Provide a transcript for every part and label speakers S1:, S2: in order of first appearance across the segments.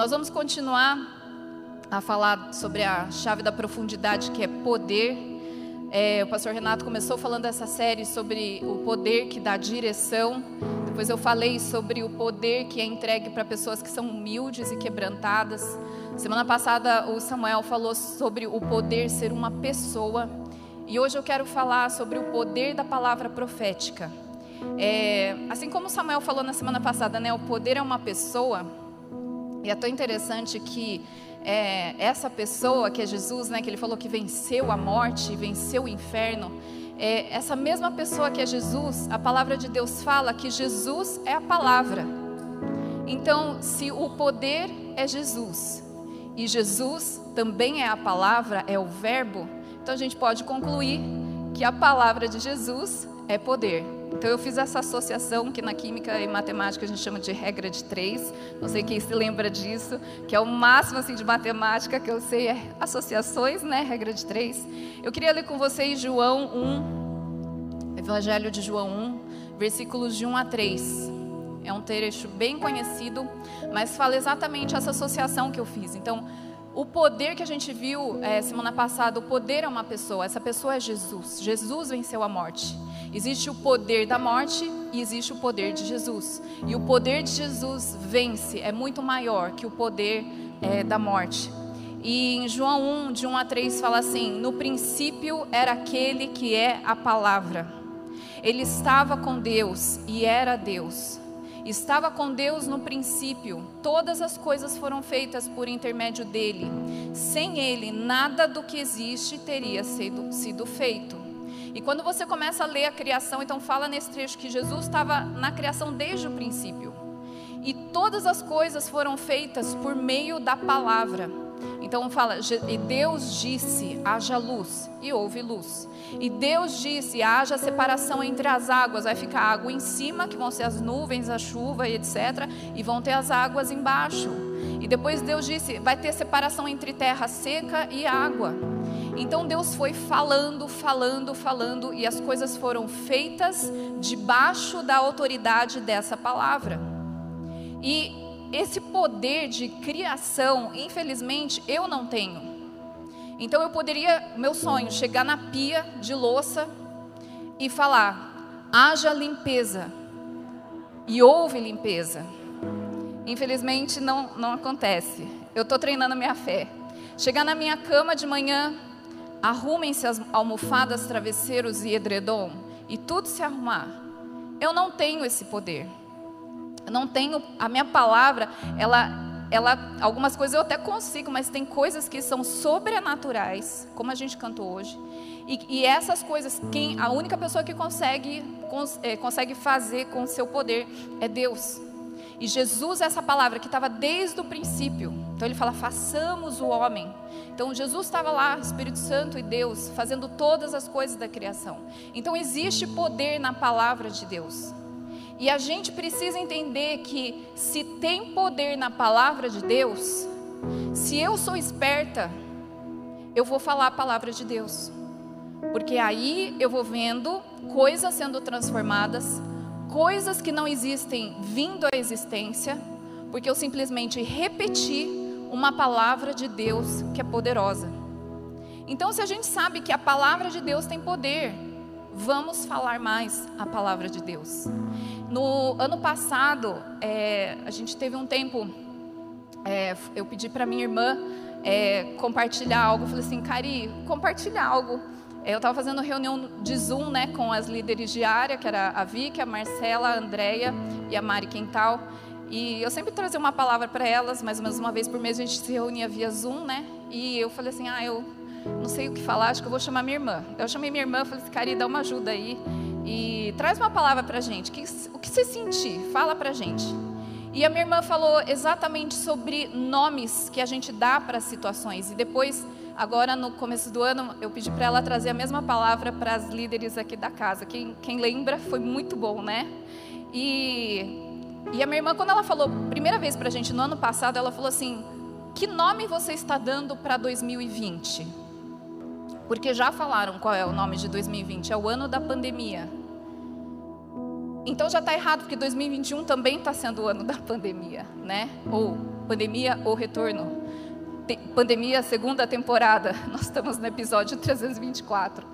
S1: Nós vamos continuar a falar sobre a chave da profundidade, que é poder. É, o pastor Renato começou falando essa série sobre o poder que dá direção. Depois eu falei sobre o poder que é entregue para pessoas que são humildes e quebrantadas. Semana passada o Samuel falou sobre o poder ser uma pessoa. E hoje eu quero falar sobre o poder da palavra profética. É, assim como Samuel falou na semana passada, né, o poder é uma pessoa. E é tão interessante que é, essa pessoa que é Jesus, né, que ele falou que venceu a morte, venceu o inferno. É, essa mesma pessoa que é Jesus, a palavra de Deus fala que Jesus é a palavra. Então, se o poder é Jesus e Jesus também é a palavra, é o verbo, então a gente pode concluir que a palavra de Jesus é poder. Então eu fiz essa associação que na química e matemática a gente chama de regra de três. Não sei quem se lembra disso, que é o máximo assim de matemática que eu sei é associações, né? Regra de três. Eu queria ler com vocês João 1, Evangelho de João 1, versículos de 1 a 3. É um trecho bem conhecido, mas fala exatamente essa associação que eu fiz. Então, o poder que a gente viu é, semana passada, o poder é uma pessoa, essa pessoa é Jesus. Jesus venceu a morte. Existe o poder da morte e existe o poder de Jesus. E o poder de Jesus vence, é muito maior que o poder é, da morte. E em João 1, de 1 a 3, fala assim: No princípio era aquele que é a palavra. Ele estava com Deus e era Deus. Estava com Deus no princípio, todas as coisas foram feitas por intermédio dele. Sem ele, nada do que existe teria sido, sido feito. E quando você começa a ler a criação, então fala nesse trecho que Jesus estava na criação desde o princípio. E todas as coisas foram feitas por meio da palavra. Então fala, e Deus disse: haja luz, e houve luz. E Deus disse: haja separação entre as águas, vai ficar água em cima, que vão ser as nuvens, a chuva e etc. E vão ter as águas embaixo. E depois Deus disse: vai ter separação entre terra seca e água. Então Deus foi falando, falando, falando, e as coisas foram feitas debaixo da autoridade dessa palavra. E esse poder de criação, infelizmente, eu não tenho. Então eu poderia, meu sonho, chegar na pia de louça e falar: haja limpeza. E houve limpeza. Infelizmente não, não acontece. Eu estou treinando a minha fé. Chegar na minha cama de manhã, arrumem-se as almofadas, travesseiros e edredom, e tudo se arrumar. Eu não tenho esse poder. Eu não tenho a minha palavra, ela ela, algumas coisas eu até consigo, mas tem coisas que são sobrenaturais, como a gente cantou hoje. E, e essas coisas, quem, a única pessoa que consegue, cons, é, consegue fazer com seu poder é Deus. E Jesus é essa palavra que estava desde o princípio. Então ele fala: façamos o homem. Então Jesus estava lá, Espírito Santo e Deus, fazendo todas as coisas da criação. Então existe poder na palavra de Deus. E a gente precisa entender que se tem poder na palavra de Deus, se eu sou esperta, eu vou falar a palavra de Deus. Porque aí eu vou vendo coisas sendo transformadas, coisas que não existem vindo à existência, porque eu simplesmente repeti uma palavra de Deus que é poderosa. Então, se a gente sabe que a palavra de Deus tem poder, vamos falar mais a palavra de Deus. No ano passado, é, a gente teve um tempo, é, eu pedi para minha irmã é, compartilhar algo. Falei assim, Cari, compartilha algo. É, eu estava fazendo reunião de Zoom né, com as líderes de área, que era a Vicky, a Marcela, a Andrea e a Mari Quental. E eu sempre trazia uma palavra para elas, mais ou menos uma vez por mês a gente se reunia via Zoom, né? E eu falei assim, ah, eu não sei o que falar, acho que eu vou chamar minha irmã. Eu chamei minha irmã, falei assim, Cari, dá uma ajuda aí. E traz uma palavra para a gente. O que você sentir? Fala para a gente. E a minha irmã falou exatamente sobre nomes que a gente dá para situações. E depois, agora no começo do ano, eu pedi para ela trazer a mesma palavra para as líderes aqui da casa. Quem, quem lembra, foi muito bom, né? E, e a minha irmã, quando ela falou, primeira vez para a gente no ano passado, ela falou assim: Que nome você está dando para 2020? Porque já falaram qual é o nome de 2020, é o ano da pandemia. Então já está errado, porque 2021 também está sendo o ano da pandemia, né? Ou Pandemia ou Retorno. Pandemia, segunda temporada. Nós estamos no episódio 324.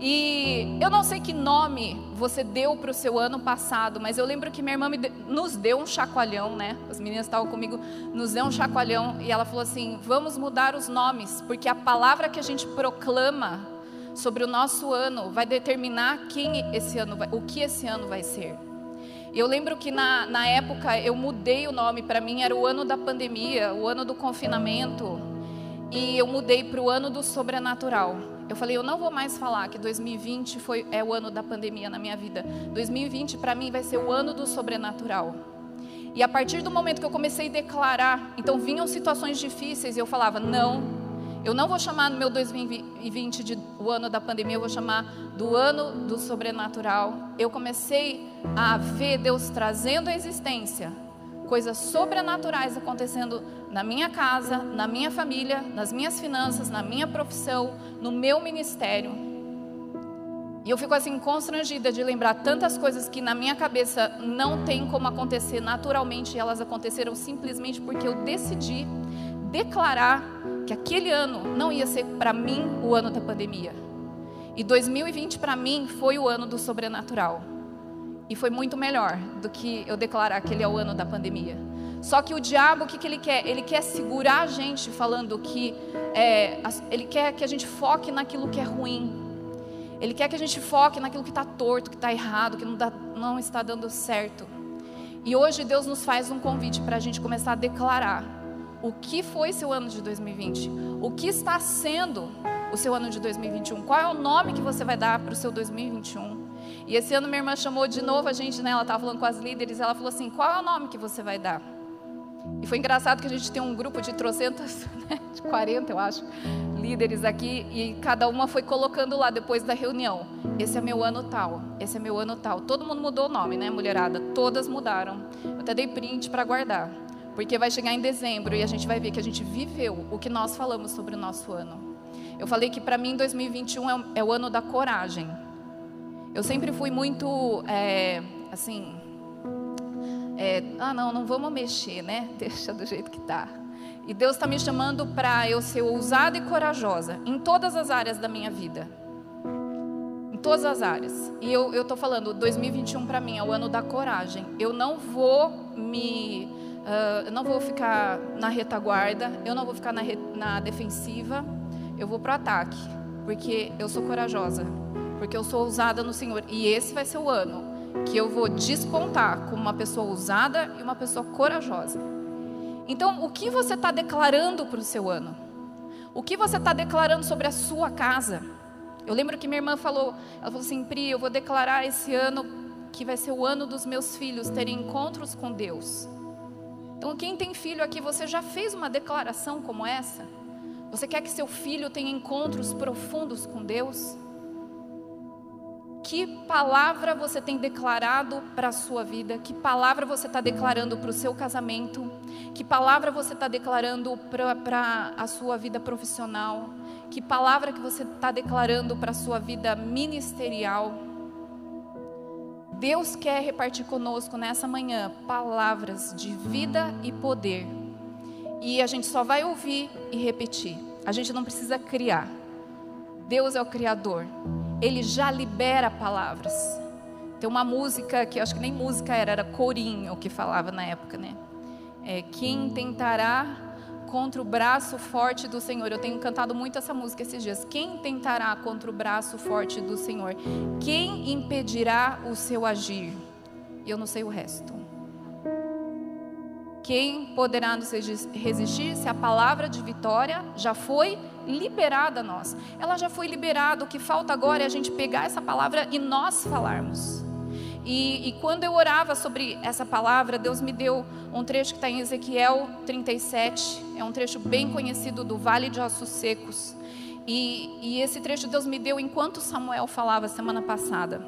S1: E eu não sei que nome você deu para o seu ano passado, mas eu lembro que minha irmã de, nos deu um chacoalhão, né? As meninas estavam comigo, nos deu um chacoalhão e ela falou assim: vamos mudar os nomes, porque a palavra que a gente proclama sobre o nosso ano vai determinar quem esse ano vai, o que esse ano vai ser. Eu lembro que na, na época eu mudei o nome, para mim era o ano da pandemia, o ano do confinamento, e eu mudei para o ano do sobrenatural. Eu falei, eu não vou mais falar que 2020 foi, é o ano da pandemia na minha vida. 2020 para mim vai ser o ano do sobrenatural. E a partir do momento que eu comecei a declarar, então vinham situações difíceis e eu falava, não, eu não vou chamar no meu 2020 de o ano da pandemia, eu vou chamar do ano do sobrenatural. Eu comecei a ver Deus trazendo a existência coisas sobrenaturais acontecendo na minha casa, na minha família, nas minhas finanças, na minha profissão, no meu ministério. E eu fico assim constrangida de lembrar tantas coisas que na minha cabeça não tem como acontecer naturalmente, e elas aconteceram simplesmente porque eu decidi declarar que aquele ano não ia ser para mim o ano da pandemia. E 2020 para mim foi o ano do sobrenatural. E foi muito melhor do que eu declarar que ele é o ano da pandemia. Só que o diabo, o que, que ele quer? Ele quer segurar a gente falando que é, ele quer que a gente foque naquilo que é ruim. Ele quer que a gente foque naquilo que está torto, que está errado, que não, dá, não está dando certo. E hoje Deus nos faz um convite para a gente começar a declarar o que foi seu ano de 2020, o que está sendo o seu ano de 2021, qual é o nome que você vai dar para o seu 2021. E esse ano minha irmã chamou de novo a gente, né? Ela estava falando com as líderes, ela falou assim: qual é o nome que você vai dar? E foi engraçado que a gente tem um grupo de trocentas, né, de 40, eu acho, líderes aqui, e cada uma foi colocando lá depois da reunião. Esse é meu ano tal, esse é meu ano tal. Todo mundo mudou o nome, né, mulherada? Todas mudaram. Eu até dei print para guardar, porque vai chegar em dezembro e a gente vai ver que a gente viveu o que nós falamos sobre o nosso ano. Eu falei que para mim 2021 é, é o ano da coragem. Eu sempre fui muito, é, assim, é, ah, não, não vamos mexer, né? Deixa do jeito que está. E Deus está me chamando para eu ser ousada e corajosa em todas as áreas da minha vida. Em todas as áreas. E eu estou falando, 2021 para mim é o ano da coragem. Eu não vou me. Uh, não vou ficar na retaguarda, eu não vou ficar na, re, na defensiva, eu vou para o ataque, porque eu sou corajosa porque eu sou ousada no Senhor. E esse vai ser o ano que eu vou despontar como uma pessoa ousada e uma pessoa corajosa. Então, o que você está declarando para o seu ano? O que você está declarando sobre a sua casa? Eu lembro que minha irmã falou, ela falou assim, Pri, eu vou declarar esse ano que vai ser o ano dos meus filhos terem encontros com Deus. Então, quem tem filho aqui, você já fez uma declaração como essa? Você quer que seu filho tenha encontros profundos com Deus? Que palavra você tem declarado para a sua vida? Que palavra você está declarando para o seu casamento? Que palavra você está declarando para a sua vida profissional? Que palavra que você está declarando para a sua vida ministerial? Deus quer repartir conosco nessa manhã palavras de vida e poder. E a gente só vai ouvir e repetir. A gente não precisa criar. Deus é o Criador ele já libera palavras. Tem uma música que eu acho que nem música era, era corinho que falava na época, né? É, quem tentará contra o braço forte do Senhor. Eu tenho cantado muito essa música esses dias. Quem tentará contra o braço forte do Senhor? Quem impedirá o seu agir? Eu não sei o resto. Quem poderá nos resistir se a palavra de vitória já foi liberada a nós? Ela já foi liberada. O que falta agora é a gente pegar essa palavra e nós falarmos. E, e, quando eu orava sobre essa palavra, Deus me deu um trecho que está em Ezequiel 37, é um trecho bem conhecido do Vale de Ossos Secos. E, e esse trecho Deus me deu enquanto Samuel falava semana passada.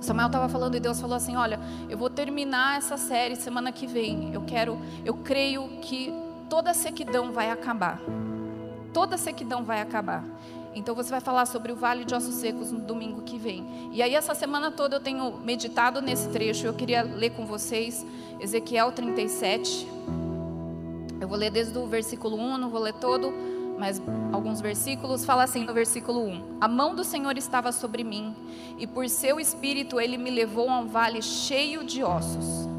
S1: Samuel estava falando e Deus falou assim: Olha, eu vou terminar essa série semana que vem. Eu quero, eu creio que toda sequidão vai acabar. Toda sequidão vai acabar. Então você vai falar sobre o Vale de Ossos Secos no domingo que vem. E aí essa semana toda eu tenho meditado nesse trecho. Eu queria ler com vocês Ezequiel 37. Eu vou ler desde o versículo 1, não vou ler todo, mas alguns versículos. Fala assim no versículo 1: A mão do Senhor estava sobre mim, e por seu espírito ele me levou a um vale cheio de ossos.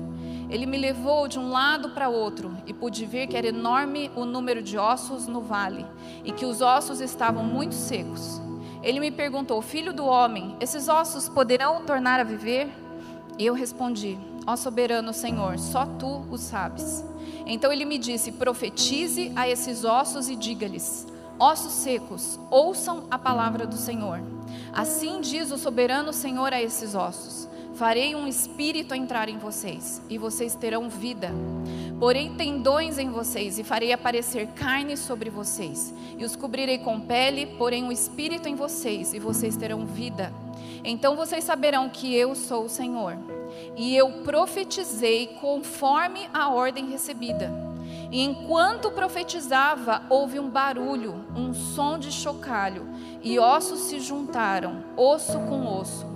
S1: Ele me levou de um lado para outro e pude ver que era enorme o número de ossos no vale e que os ossos estavam muito secos. Ele me perguntou: Filho do homem, esses ossos poderão tornar a viver? E eu respondi: Ó soberano Senhor, só tu o sabes. Então ele me disse: Profetize a esses ossos e diga-lhes: Ossos secos, ouçam a palavra do Senhor. Assim diz o soberano Senhor a esses ossos: Farei um espírito entrar em vocês, e vocês terão vida. Porei tendões em vocês, e farei aparecer carne sobre vocês. E os cobrirei com pele, porém um espírito em vocês, e vocês terão vida. Então vocês saberão que eu sou o Senhor. E eu profetizei conforme a ordem recebida. E enquanto profetizava, houve um barulho, um som de chocalho, e ossos se juntaram, osso com osso.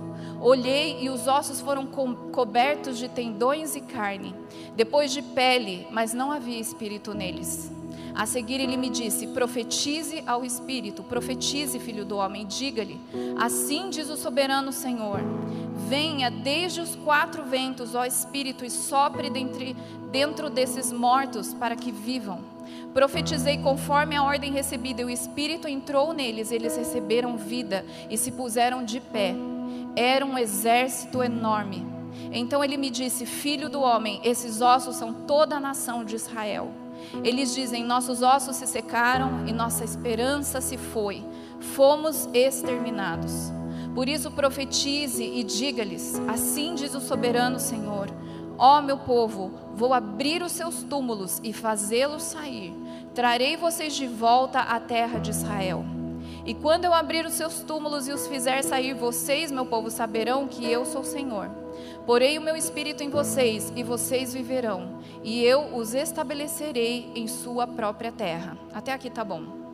S1: Olhei e os ossos foram co cobertos de tendões e carne, depois de pele, mas não havia espírito neles. A seguir ele me disse: Profetize ao espírito, profetize, filho do homem, diga-lhe: Assim diz o soberano Senhor: Venha desde os quatro ventos, ó espírito, e sopre dentre, dentro desses mortos para que vivam. Profetizei conforme a ordem recebida, e o espírito entrou neles, eles receberam vida e se puseram de pé. Era um exército enorme. Então ele me disse: Filho do homem, esses ossos são toda a nação de Israel. Eles dizem: Nossos ossos se secaram e nossa esperança se foi, fomos exterminados. Por isso profetize e diga-lhes: Assim diz o soberano Senhor: Ó meu povo, vou abrir os seus túmulos e fazê-los sair. Trarei vocês de volta à terra de Israel. E quando eu abrir os seus túmulos e os fizer sair, vocês, meu povo, saberão que eu sou o Senhor. Porei o meu espírito em vocês e vocês viverão, e eu os estabelecerei em sua própria terra. Até aqui tá bom.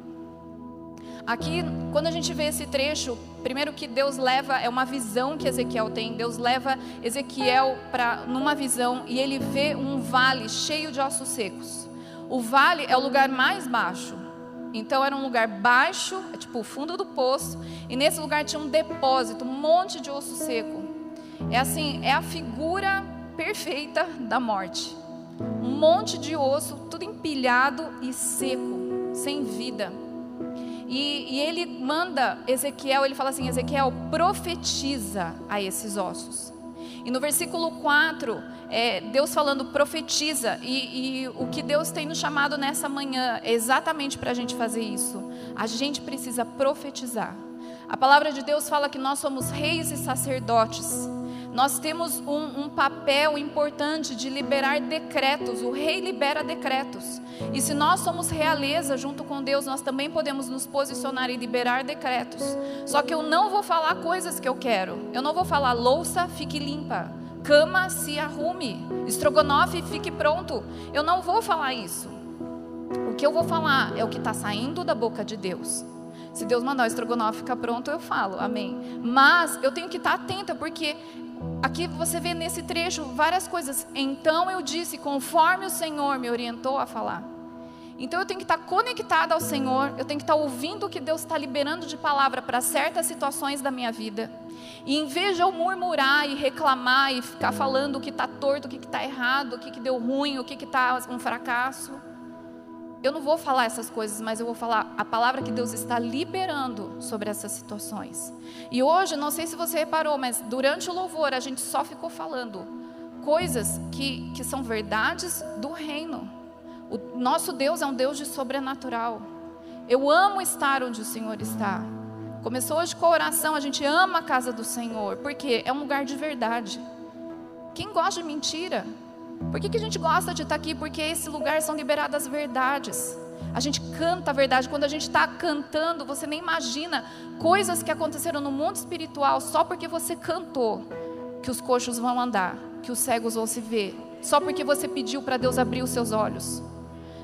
S1: Aqui, quando a gente vê esse trecho, primeiro que Deus leva é uma visão que Ezequiel tem. Deus leva Ezequiel para numa visão e ele vê um vale cheio de ossos secos. O vale é o lugar mais baixo. Então era um lugar baixo, é tipo o fundo do poço, e nesse lugar tinha um depósito, um monte de osso seco. É assim, é a figura perfeita da morte. Um monte de osso, tudo empilhado e seco, sem vida. E, e, ele manda Ezequiel, ele fala assim: Ezequiel, profetiza a esses ossos. E no versículo 4, é, Deus falando profetiza, e, e, o que Deus tem nos chamado nessa manhã é exatamente para a gente fazer isso. A gente precisa profetizar. A palavra de Deus fala que nós somos reis e sacerdotes. Nós temos um, um, papel importante de liberar decretos. O rei libera decretos. E se nós somos realeza junto com Deus, nós também podemos nos posicionar e liberar decretos. Só que eu não vou falar coisas que eu quero. Eu não vou falar louça, fique limpa. Cama, se arrume. Estrogonofe, fique pronto. Eu não vou falar isso. O que eu vou falar é o que está saindo da boca de Deus. Se Deus mandar o estrogonofe ficar pronto, eu falo, amém. Mas eu tenho que estar atenta, porque aqui você vê nesse trecho várias coisas. Então eu disse, conforme o Senhor me orientou a falar. Então eu tenho que estar conectada ao Senhor, eu tenho que estar ouvindo o que Deus está liberando de palavra para certas situações da minha vida. E em vez de eu murmurar e reclamar e ficar falando o que está torto, o que está errado, o que, que deu ruim, o que está um fracasso, eu não vou falar essas coisas, mas eu vou falar a palavra que Deus está liberando sobre essas situações. E hoje, não sei se você reparou, mas durante o louvor a gente só ficou falando coisas que, que são verdades do reino. O nosso Deus é um Deus de sobrenatural. Eu amo estar onde o Senhor está. Começou hoje com a oração, a gente ama a casa do Senhor, porque é um lugar de verdade. Quem gosta de mentira? Por que, que a gente gosta de estar aqui? Porque esse lugar são liberadas verdades. A gente canta a verdade. Quando a gente está cantando, você nem imagina coisas que aconteceram no mundo espiritual só porque você cantou. Que os coxos vão andar, que os cegos vão se ver. Só porque você pediu para Deus abrir os seus olhos.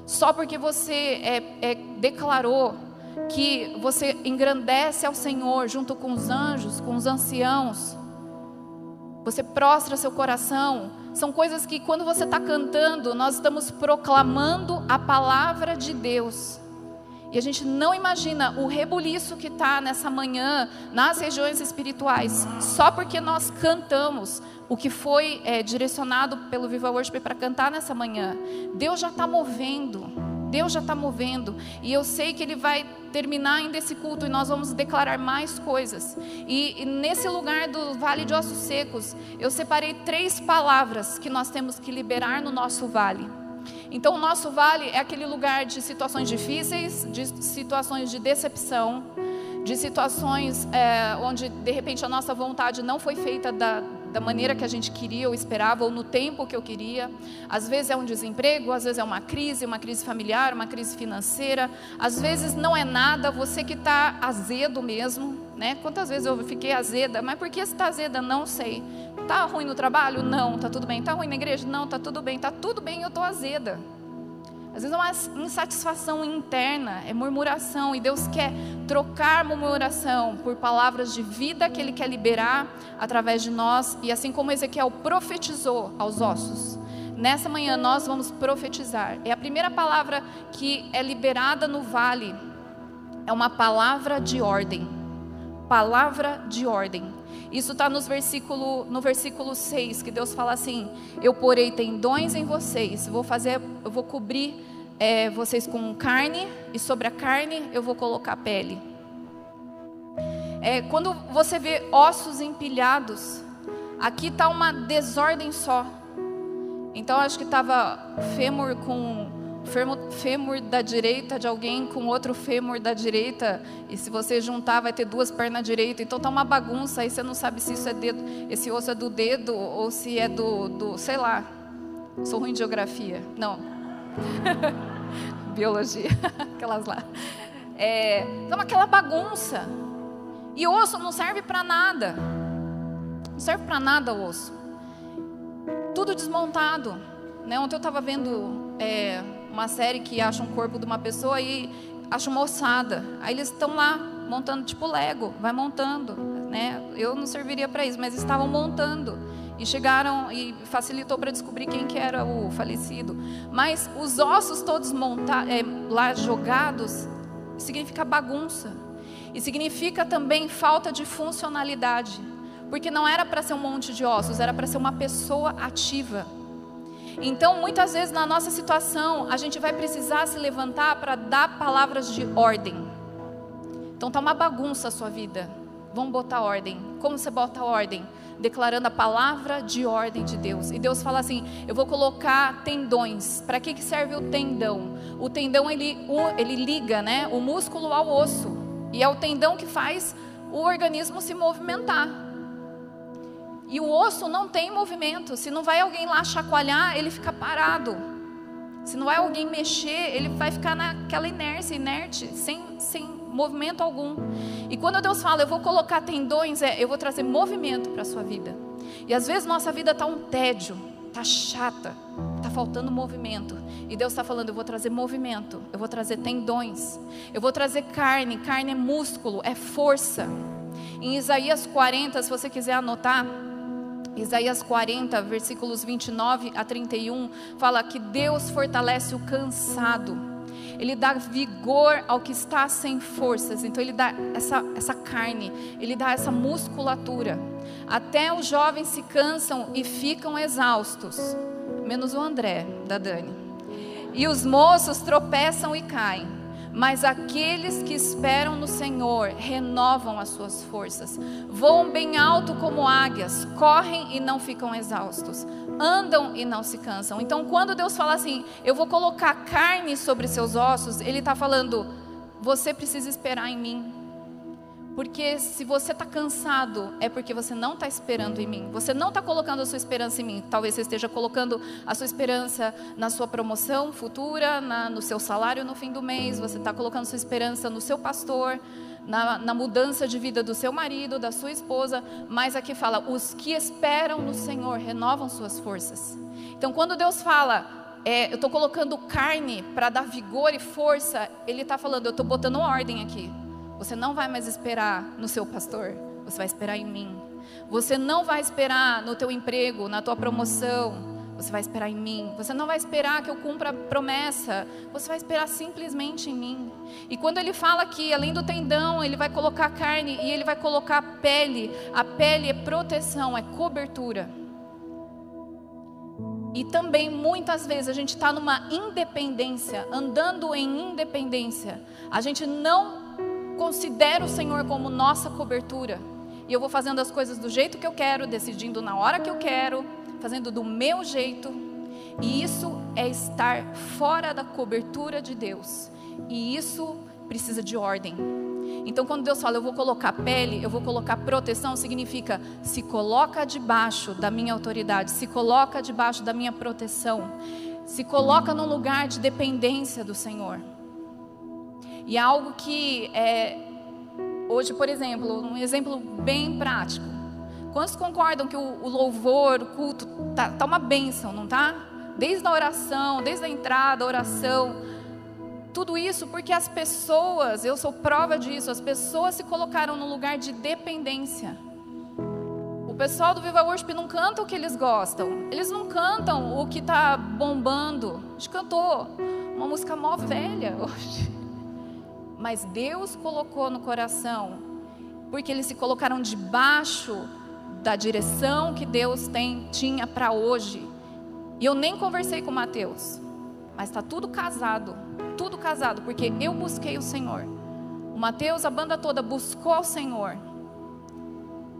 S1: Só porque você é, é, declarou que você engrandece ao Senhor junto com os anjos, com os anciãos. Você prostra seu coração São coisas que, quando você está cantando, nós estamos proclamando a palavra de Deus. E a gente não imagina o rebuliço que está nessa manhã nas regiões espirituais, só porque nós cantamos o que foi é, direcionado pelo Viva Worship para cantar nessa manhã. Deus já está movendo. Deus já está movendo e eu sei que Ele vai terminar ainda esse culto e nós vamos declarar mais coisas. E, e, nesse lugar do Vale de Ossos Secos, eu separei três palavras que nós temos que liberar no nosso vale. Então, o nosso vale é aquele lugar de situações difíceis, de situações de decepção, de situações é, onde de repente a nossa vontade não foi feita da, da maneira que a gente queria ou esperava, ou no tempo que eu queria. Às vezes é um desemprego, às vezes é uma crise, uma crise familiar, uma crise financeira. Às vezes não é nada, você que está azedo mesmo. Né? Quantas vezes eu fiquei azeda? Mas por que você está azeda? Não sei. Está ruim no trabalho? Não, está tudo bem. Está ruim na igreja? Não, está tudo bem. Está tudo bem, eu estou azeda. Às vezes é uma insatisfação interna, é murmuração, e Deus quer trocar murmuração por palavras de vida que Ele quer liberar através de nós, e assim como Ezequiel profetizou aos ossos. Nessa manhã nós vamos profetizar. É a primeira palavra que é liberada no vale. É uma palavra de ordem. Palavra de ordem. Isso está no versículo, no versículo 6, que Deus fala assim: Eu porei tendões em vocês, vou fazer, eu vou cobrir é, vocês com carne, e sobre a carne eu vou colocar pele. É, quando você vê ossos empilhados, aqui está uma desordem só. Então acho que estava fêmur com fêmur, da direita de alguém com outro fêmur da direita, e se você juntar vai ter duas pernas direitas, então tá uma bagunça, aí você não sabe se isso é dedo, esse osso é do dedo ou se é do, do sei lá. Sou ruim de geografia. Não. Biologia, aquelas lá. É, então aquela bagunça. E osso não serve para nada. Não serve para nada o osso. Tudo desmontado. Né? Ontem eu estava vendo é, uma série que acha um corpo de uma pessoa e acha uma ossada. Aí eles estão lá montando tipo Lego, vai montando, né? Eu não serviria para isso, mas estavam montando e chegaram e facilitou para descobrir quem que era o falecido. Mas os ossos todos montados, é, lá jogados significa bagunça e significa também falta de funcionalidade, porque não era para ser um monte de ossos, era para ser uma pessoa ativa. Então, muitas vezes na nossa situação, a gente vai precisar se levantar para dar palavras de ordem. Então, tá uma bagunça a sua vida. Vamos botar ordem. Como você bota ordem? Declarando a palavra de ordem de Deus. E Deus fala assim: Eu vou colocar tendões. Para que, que serve o tendão? O tendão ele, ele liga, né, o músculo ao osso. E é o tendão que faz o organismo se movimentar. E o osso não tem movimento. Se não vai alguém lá chacoalhar, ele fica parado. Se não vai alguém mexer, ele vai ficar naquela inércia, inerte, sem, sem movimento algum. E quando Deus fala, eu vou colocar tendões, é, eu vou trazer movimento para a sua vida. E às vezes nossa vida está um tédio, está chata, está faltando movimento. E Deus está falando, eu vou trazer movimento, eu vou trazer tendões, eu vou trazer carne, carne é músculo, é força. Em Isaías 40, se você quiser anotar, Isaías 40, versículos 29 a 31, fala que Deus fortalece o cansado, Ele dá vigor ao que está sem forças, então Ele dá essa, essa carne, Ele dá essa musculatura. Até os jovens se cansam e ficam exaustos, menos o André, da Dani. E os moços tropeçam e caem. Mas aqueles que esperam no Senhor renovam as suas forças, voam bem alto como águias, correm e não ficam exaustos, andam e não se cansam. Então, quando Deus fala assim, eu vou colocar carne sobre seus ossos, Ele está falando, você precisa esperar em mim. Porque se você está cansado, é porque você não está esperando em mim. Você não está colocando a sua esperança em mim. Talvez você esteja colocando a sua esperança na sua promoção futura, na, no seu salário no fim do mês. Você está colocando sua esperança no seu pastor, na, na mudança de vida do seu marido, da sua esposa. Mas aqui fala: os que esperam no Senhor renovam suas forças. Então, quando Deus fala, é, eu estou colocando carne para dar vigor e força, Ele está falando, eu estou botando ordem aqui. Você não vai mais esperar no seu pastor, você vai esperar em mim. Você não vai esperar no teu emprego, na tua promoção, Você vai esperar em mim. Você não vai esperar que eu cumpra a promessa. Você vai esperar simplesmente em mim. E quando ele fala que além do tendão, ele vai colocar carne e ele vai colocar pele. A pele é proteção, é cobertura. E também muitas vezes a gente está numa independência, andando em independência. A gente não considera o Senhor como nossa cobertura. E eu vou fazendo as coisas do jeito que eu quero, decidindo na hora que eu quero, fazendo do meu jeito. E isso é estar fora da cobertura de Deus. E isso precisa de ordem. Então, quando Deus fala, eu vou colocar pele, eu vou colocar proteção, significa se coloca debaixo da minha autoridade, se coloca debaixo da minha proteção, se coloca num lugar de dependência do Senhor. E é algo que é, hoje, por exemplo, um exemplo bem prático. Quantos concordam que o, o louvor, o culto, tá, tá uma bênção, não tá? Desde a oração, desde a entrada, a oração, tudo isso porque as pessoas, eu sou prova disso, as pessoas se colocaram no lugar de dependência. O pessoal do Viva Worship não canta o que eles gostam, eles não cantam o que está bombando. A gente cantou uma música mó velha hoje. Mas Deus colocou no coração, porque eles se colocaram debaixo da direção que Deus tem, tinha para hoje. E eu nem conversei com Mateus, mas está tudo casado tudo casado, porque eu busquei o Senhor. O Mateus, a banda toda buscou o Senhor.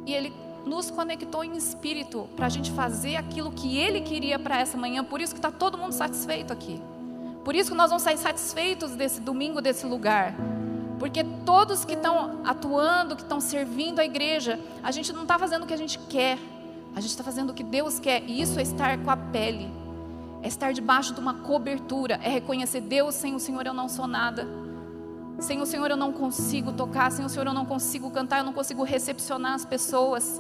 S1: E ele nos conectou em espírito para a gente fazer aquilo que ele queria para essa manhã. Por isso que está todo mundo satisfeito aqui. Por isso que nós vamos sair satisfeitos desse domingo, desse lugar. Porque todos que estão atuando, que estão servindo a igreja, a gente não está fazendo o que a gente quer. A gente está fazendo o que Deus quer. E isso é estar com a pele é estar debaixo de uma cobertura, é reconhecer Deus, sem o Senhor eu não sou nada. Sem o Senhor eu não consigo tocar, sem o Senhor eu não consigo cantar, eu não consigo recepcionar as pessoas.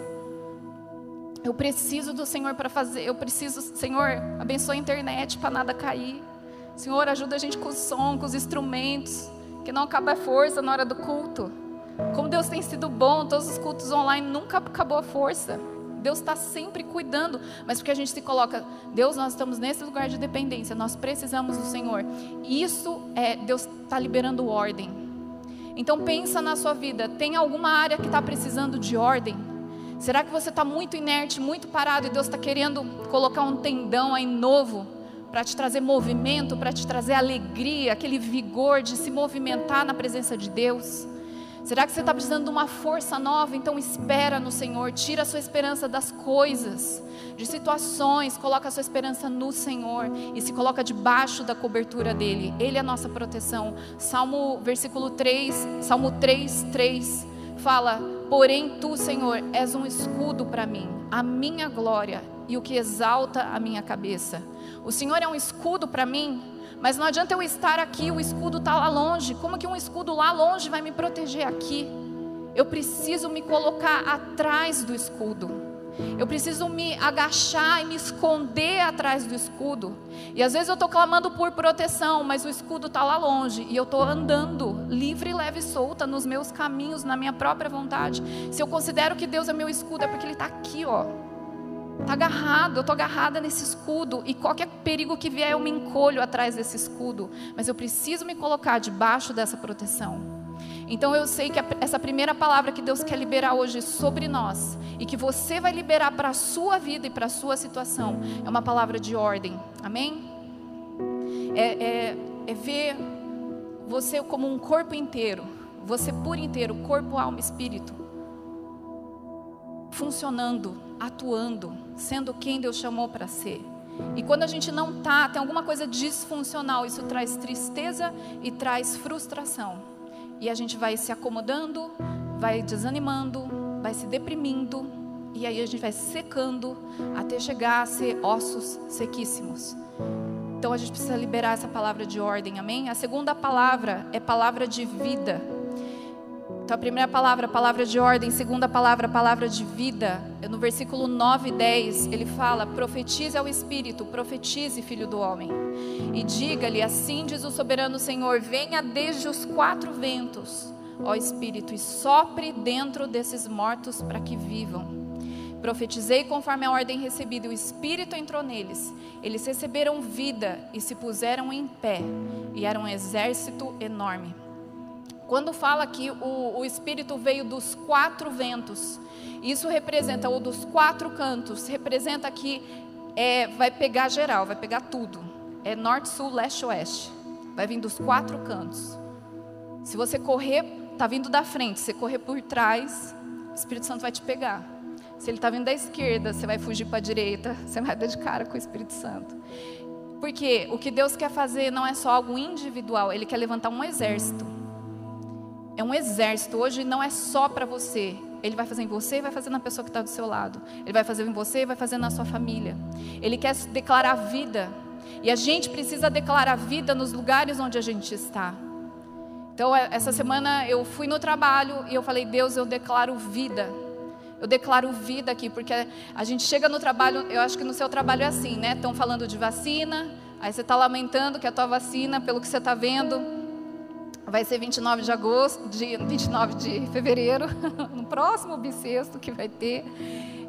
S1: Eu preciso do Senhor para fazer, eu preciso, Senhor, abençoe a internet para nada cair. Senhor, ajuda a gente com o som, com os instrumentos, que não acaba a força na hora do culto. Como Deus tem sido bom, todos os cultos online nunca acabou a força. Deus está sempre cuidando, mas porque a gente se coloca, Deus, nós estamos nesse lugar de dependência, nós precisamos do Senhor. Isso é Deus está liberando ordem. Então pensa na sua vida, tem alguma área que está precisando de ordem? Será que você está muito inerte, muito parado e Deus está querendo colocar um tendão aí novo para te trazer movimento, para te trazer alegria, aquele vigor de se movimentar na presença de Deus? Será que você está precisando de uma força nova? Então espera no Senhor, tira a sua esperança das coisas, de situações, coloca a sua esperança no Senhor e se coloca debaixo da cobertura dele. Ele é a nossa proteção. Salmo versículo 3, Salmo 3, 3 fala: "Porém tu, Senhor, és um escudo para mim, a minha glória e o que exalta a minha cabeça." O Senhor é um escudo para mim mas não adianta eu estar aqui, o escudo está lá longe. Como que um escudo lá longe vai me proteger aqui? Eu preciso me colocar atrás do escudo. Eu preciso me agachar e me esconder atrás do escudo. E às vezes eu estou clamando por proteção, mas o escudo está lá longe e eu estou andando livre, leve e solta nos meus caminhos, na minha própria vontade. Se eu considero que Deus é meu escudo, é porque Ele está aqui, ó Está agarrado, eu estou agarrada nesse escudo. E qualquer perigo que vier, eu me encolho atrás desse escudo. Mas eu preciso me colocar debaixo dessa proteção. Então eu sei que essa primeira palavra que Deus quer liberar hoje sobre nós e que você vai liberar para a sua vida e para a sua situação é uma palavra de ordem. Amém? É, é, é ver você como um corpo inteiro, você por inteiro, corpo, alma, espírito, funcionando atuando, sendo quem Deus chamou para ser. E quando a gente não tá, tem alguma coisa disfuncional, isso traz tristeza e traz frustração. E a gente vai se acomodando, vai desanimando, vai se deprimindo, e aí a gente vai secando até chegar a ser ossos sequíssimos. Então a gente precisa liberar essa palavra de ordem, amém? A segunda palavra é palavra de vida. Então, a primeira palavra, palavra de ordem, segunda palavra, palavra de vida. No versículo 9 e 10, ele fala: profetize ao Espírito, profetize, filho do homem. E diga-lhe: assim diz o soberano Senhor: venha desde os quatro ventos, ó Espírito, e sopre dentro desses mortos para que vivam. Profetizei conforme a ordem recebida, e o Espírito entrou neles. Eles receberam vida e se puseram em pé, e era um exército enorme. Quando fala que o, o Espírito veio dos quatro ventos, isso representa, ou dos quatro cantos, representa que é, vai pegar geral, vai pegar tudo. É norte, sul, leste, oeste. Vai vir dos quatro cantos. Se você correr, está vindo da frente, se correr por trás, o Espírito Santo vai te pegar. Se ele está vindo da esquerda, você vai fugir para a direita, você vai dar de cara com o Espírito Santo. Porque o que Deus quer fazer não é só algo individual, Ele quer levantar um exército. É um exército. Hoje não é só para você. Ele vai fazer em você e vai fazer na pessoa que está do seu lado. Ele vai fazer em você e vai fazer na sua família. Ele quer declarar vida. E a gente precisa declarar vida nos lugares onde a gente está. Então, é, essa semana eu fui no trabalho e eu falei: Deus, eu declaro vida. Eu declaro vida aqui, porque a gente chega no trabalho, eu acho que no seu trabalho é assim, né? Estão falando de vacina, aí você está lamentando que a tua vacina, pelo que você está vendo, vai ser 29 de agosto, de, 29 de fevereiro, no próximo bissexto que vai ter.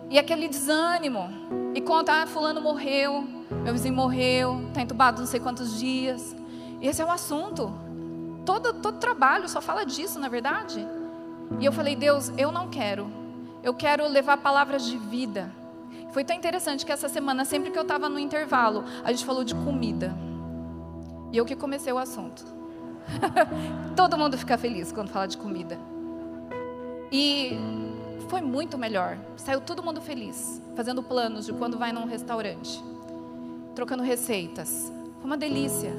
S1: E aquele desânimo. E conta, ah, fulano morreu, meu vizinho morreu, está entubado não sei quantos dias. E esse é o assunto. Todo, todo trabalho só fala disso, na é verdade. E eu falei, Deus, eu não quero eu quero levar palavras de vida. Foi tão interessante que essa semana, sempre que eu estava no intervalo, a gente falou de comida. E eu que comecei o assunto. Todo mundo fica feliz quando fala de comida. E foi muito melhor. Saiu todo mundo feliz, fazendo planos de quando vai num restaurante, trocando receitas. Foi uma delícia.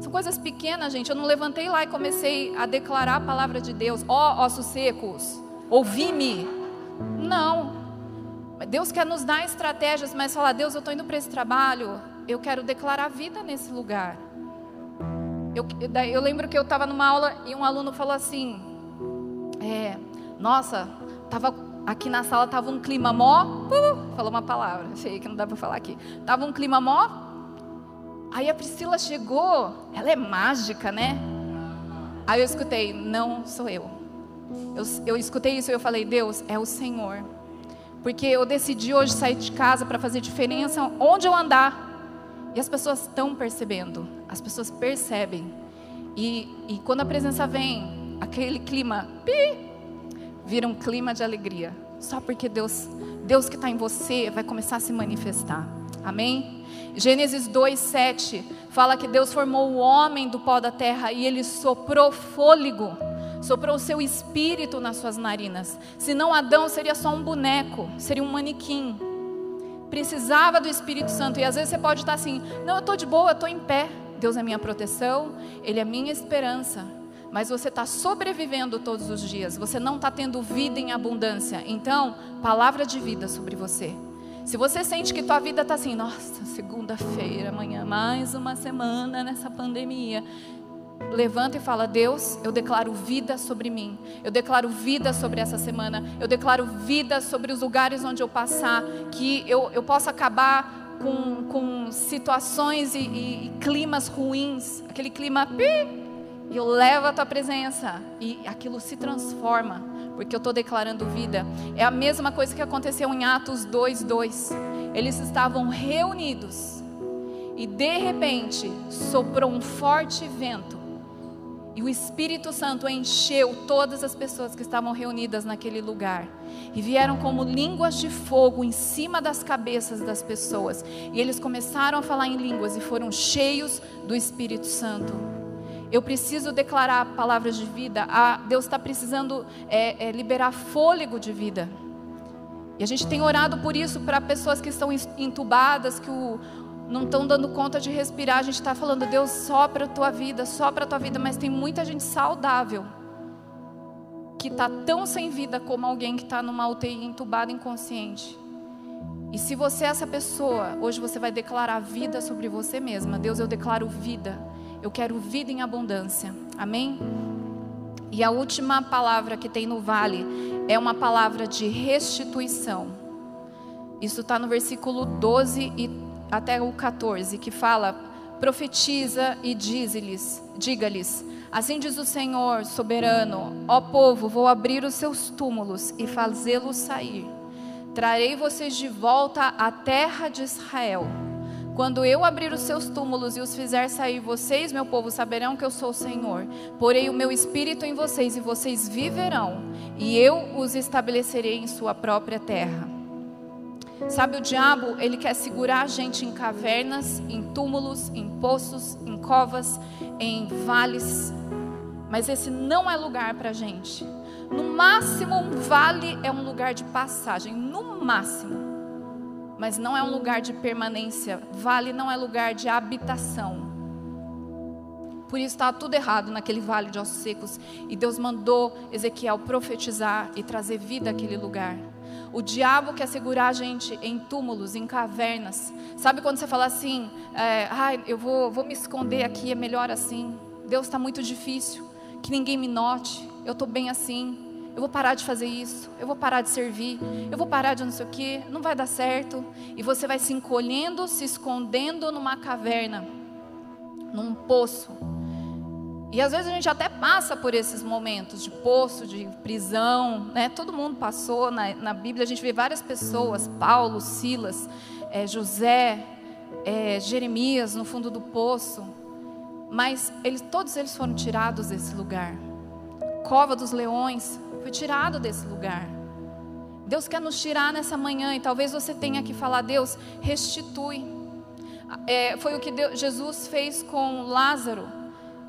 S1: São coisas pequenas, gente. Eu não levantei lá e comecei a declarar a palavra de Deus. Ó oh, ossos secos, ouvi-me. Não. Deus quer nos dar estratégias, mas falar, Deus, eu estou indo para esse trabalho, eu quero declarar vida nesse lugar. Eu, eu lembro que eu estava numa aula e um aluno falou assim: é, Nossa, tava aqui na sala tava um clima mó. Uh, falou uma palavra, sei que não dá para falar aqui. Tava um clima mó. Aí a Priscila chegou, ela é mágica, né? Aí eu escutei: Não sou eu. Eu, eu escutei isso e eu falei, Deus, é o Senhor. Porque eu decidi hoje sair de casa para fazer diferença onde eu andar. E as pessoas estão percebendo, as pessoas percebem. E, e quando a presença vem, aquele clima, pi, vira um clima de alegria. Só porque Deus, Deus que está em você vai começar a se manifestar. Amém? Gênesis 2, 7 fala que Deus formou o homem do pó da terra e ele soprou fôlego soprou o seu espírito nas suas narinas. Senão Adão seria só um boneco, seria um manequim. Precisava do Espírito Santo. E às vezes você pode estar assim: não, eu estou de boa, eu estou em pé. Deus é minha proteção, Ele é minha esperança. Mas você está sobrevivendo todos os dias, você não está tendo vida em abundância. Então, palavra de vida sobre você. Se você sente que tua vida está assim, nossa, segunda-feira, amanhã, mais uma semana nessa pandemia levanta e fala: Deus, eu declaro vida sobre mim, eu declaro vida sobre essa semana, eu declaro vida sobre os lugares onde eu passar, que eu, eu possa acabar com, com situações e, e, e climas ruins, aquele clima, pi, e eu levo a tua presença, e aquilo se transforma, porque eu estou declarando vida. É a mesma coisa que aconteceu em Atos 2:2. Eles estavam reunidos. E de repente soprou um forte vento e o Espírito Santo encheu todas as pessoas que estavam reunidas naquele lugar. E vieram como línguas de fogo em cima das cabeças das pessoas. E eles começaram a falar em línguas e foram cheios do Espírito Santo. Eu preciso declarar palavras de vida. Ah, Deus está precisando é, é, liberar fôlego de vida. E a gente tem orado por isso para pessoas que estão entubadas, que o, não estão dando conta de respirar. A gente está falando, Deus, sopra a tua vida, sopra a tua vida, mas tem muita gente saudável que está tão sem vida como alguém que está numa UTI entubado inconsciente. E se você é essa pessoa, hoje você vai declarar vida sobre você mesma. Deus, eu declaro vida. Eu quero vida em abundância. Amém? E a última palavra que tem no vale é uma palavra de restituição. Isso está no versículo 12 e até o 14, que fala: profetiza e diz-lhes, diga-lhes: Assim diz o Senhor soberano: Ó povo, vou abrir os seus túmulos e fazê-los sair. Trarei vocês de volta à terra de Israel. Quando eu abrir os seus túmulos e os fizer sair, vocês, meu povo, saberão que eu sou o Senhor. Porei o meu espírito em vocês e vocês viverão, e eu os estabelecerei em sua própria terra. Sabe, o diabo, ele quer segurar a gente em cavernas, em túmulos, em poços, em covas, em vales. Mas esse não é lugar para a gente. No máximo, um vale é um lugar de passagem, no máximo. Mas não é um lugar de permanência. Vale não é lugar de habitação. Por isso estava tudo errado naquele vale de ossos secos. E Deus mandou Ezequiel profetizar e trazer vida àquele lugar. O diabo quer segurar a gente em túmulos, em cavernas. Sabe quando você fala assim, é, ah, eu vou, vou me esconder aqui, é melhor assim. Deus está muito difícil, que ninguém me note eu estou bem assim, eu vou parar de fazer isso, eu vou parar de servir, eu vou parar de não sei o que, não vai dar certo. E você vai se encolhendo, se escondendo numa caverna, num poço. E às vezes a gente até passa por esses momentos de poço, de prisão, né? Todo mundo passou na, na Bíblia, a gente vê várias pessoas, Paulo, Silas, é, José, é, Jeremias no fundo do poço. Mas eles, todos eles foram tirados desse lugar cova dos leões, foi tirado desse lugar. Deus quer nos tirar nessa manhã e talvez você tenha que falar: Deus, restitui. É, foi o que Deus, Jesus fez com Lázaro.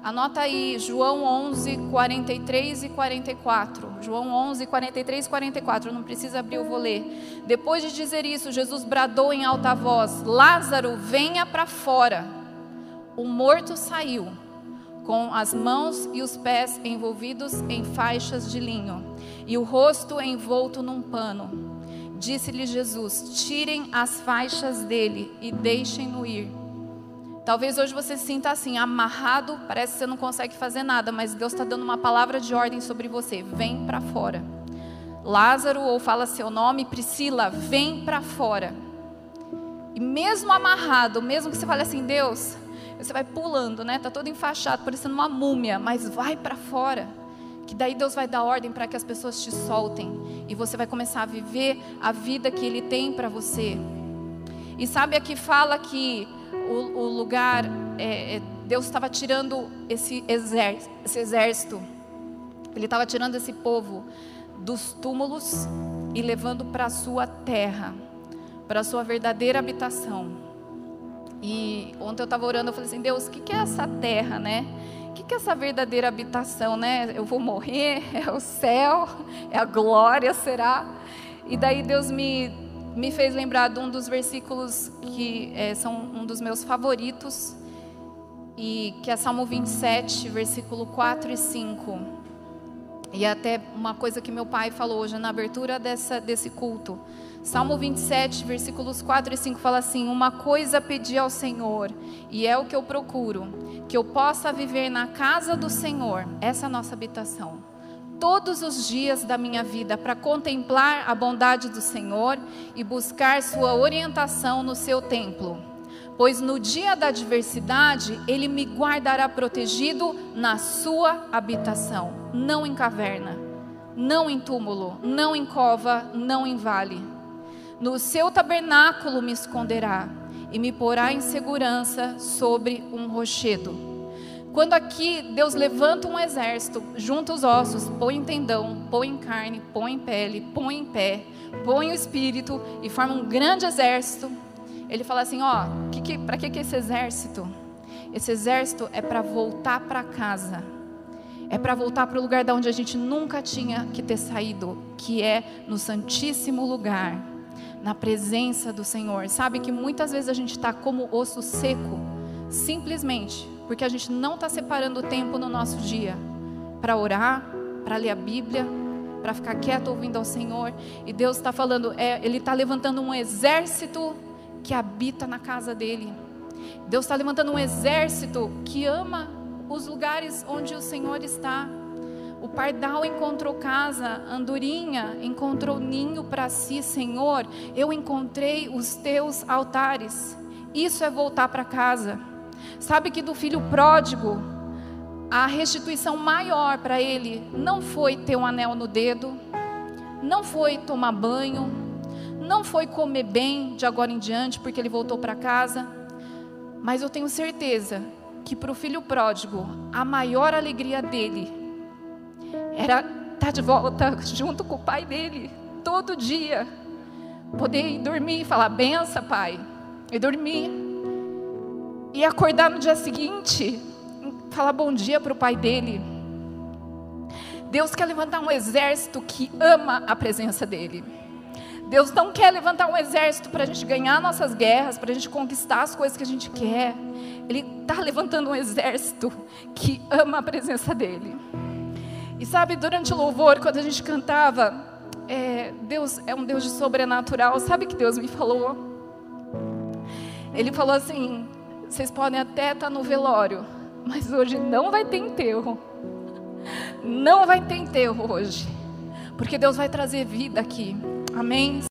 S1: Anota aí, João 11, 43 e 44. João 11, 43 e 44. Não precisa abrir, eu vou ler. Depois de dizer isso, Jesus bradou em alta voz: Lázaro, venha para fora. O morto saiu com as mãos e os pés envolvidos em faixas de linho e o rosto envolto num pano. Disse-lhe Jesus: Tirem as faixas dele e deixem-no ir. Talvez hoje você se sinta assim, amarrado, parece que você não consegue fazer nada, mas Deus está dando uma palavra de ordem sobre você: vem para fora. Lázaro, ou fala seu nome, Priscila, vem para fora. E mesmo amarrado, mesmo que você fale assim, Deus, você vai pulando, né? Tá todo enfaixado, parecendo uma múmia, mas vai para fora. Que daí Deus vai dar ordem para que as pessoas te soltem e você vai começar a viver a vida que Ele tem para você. E sabe aqui fala que o, o lugar, é, é Deus estava tirando esse exército, esse exército, Ele estava tirando esse povo dos túmulos e levando para a sua terra, para a sua verdadeira habitação. E ontem eu estava orando, eu falei assim, Deus, o que, que é essa terra, né? O que, que é essa verdadeira habitação, né? Eu vou morrer, é o céu, é a glória, será? E daí Deus me, me fez lembrar de um dos versículos que é, são um dos meus favoritos, e que é Salmo 27, versículo 4 e 5. E é até uma coisa que meu pai falou hoje na abertura dessa, desse culto. Salmo 27, versículos 4 e 5 fala assim: Uma coisa pedi ao Senhor, e é o que eu procuro, que eu possa viver na casa do Senhor, essa é a nossa habitação, todos os dias da minha vida, para contemplar a bondade do Senhor e buscar Sua orientação no seu templo. Pois no dia da adversidade, Ele me guardará protegido na Sua habitação, não em caverna, não em túmulo, não em cova, não em vale no seu tabernáculo me esconderá e me porá em segurança sobre um rochedo. Quando aqui Deus levanta um exército, junta os ossos, põe em tendão, põe em carne, põe em pele, põe em pé, põe o espírito e forma um grande exército. Ele fala assim: ó, para que, que esse exército? Esse exército é para voltar para casa, é para voltar para o lugar da onde a gente nunca tinha que ter saído, que é no Santíssimo Lugar na presença do Senhor. Sabe que muitas vezes a gente está como osso seco, simplesmente porque a gente não está separando tempo no nosso dia para orar, para ler a Bíblia, para ficar quieto ouvindo ao Senhor. E Deus está falando, é, Ele está levantando um exército que habita na casa dele. Deus está levantando um exército que ama os lugares onde o Senhor está. O pardal encontrou casa, andorinha encontrou ninho para si, Senhor. Eu encontrei os teus altares. Isso é voltar para casa. Sabe que do filho pródigo, a restituição maior para ele não foi ter um anel no dedo, não foi tomar banho, não foi comer bem de agora em diante, porque ele voltou para casa. Mas eu tenho certeza que para o filho pródigo, a maior alegria dele era estar de volta junto com o pai dele, todo dia. Poder ir dormir e falar, benção, pai. E dormir. E acordar no dia seguinte, falar bom dia para o pai dele. Deus quer levantar um exército que ama a presença dele. Deus não quer levantar um exército para a gente ganhar nossas guerras, para a gente conquistar as coisas que a gente quer. Ele está levantando um exército que ama a presença dele. E sabe, durante o louvor, quando a gente cantava, é, Deus é um Deus de sobrenatural. Sabe que Deus me falou? Ele falou assim: vocês podem até estar no velório, mas hoje não vai ter enterro. Não vai ter enterro hoje, porque Deus vai trazer vida aqui. Amém?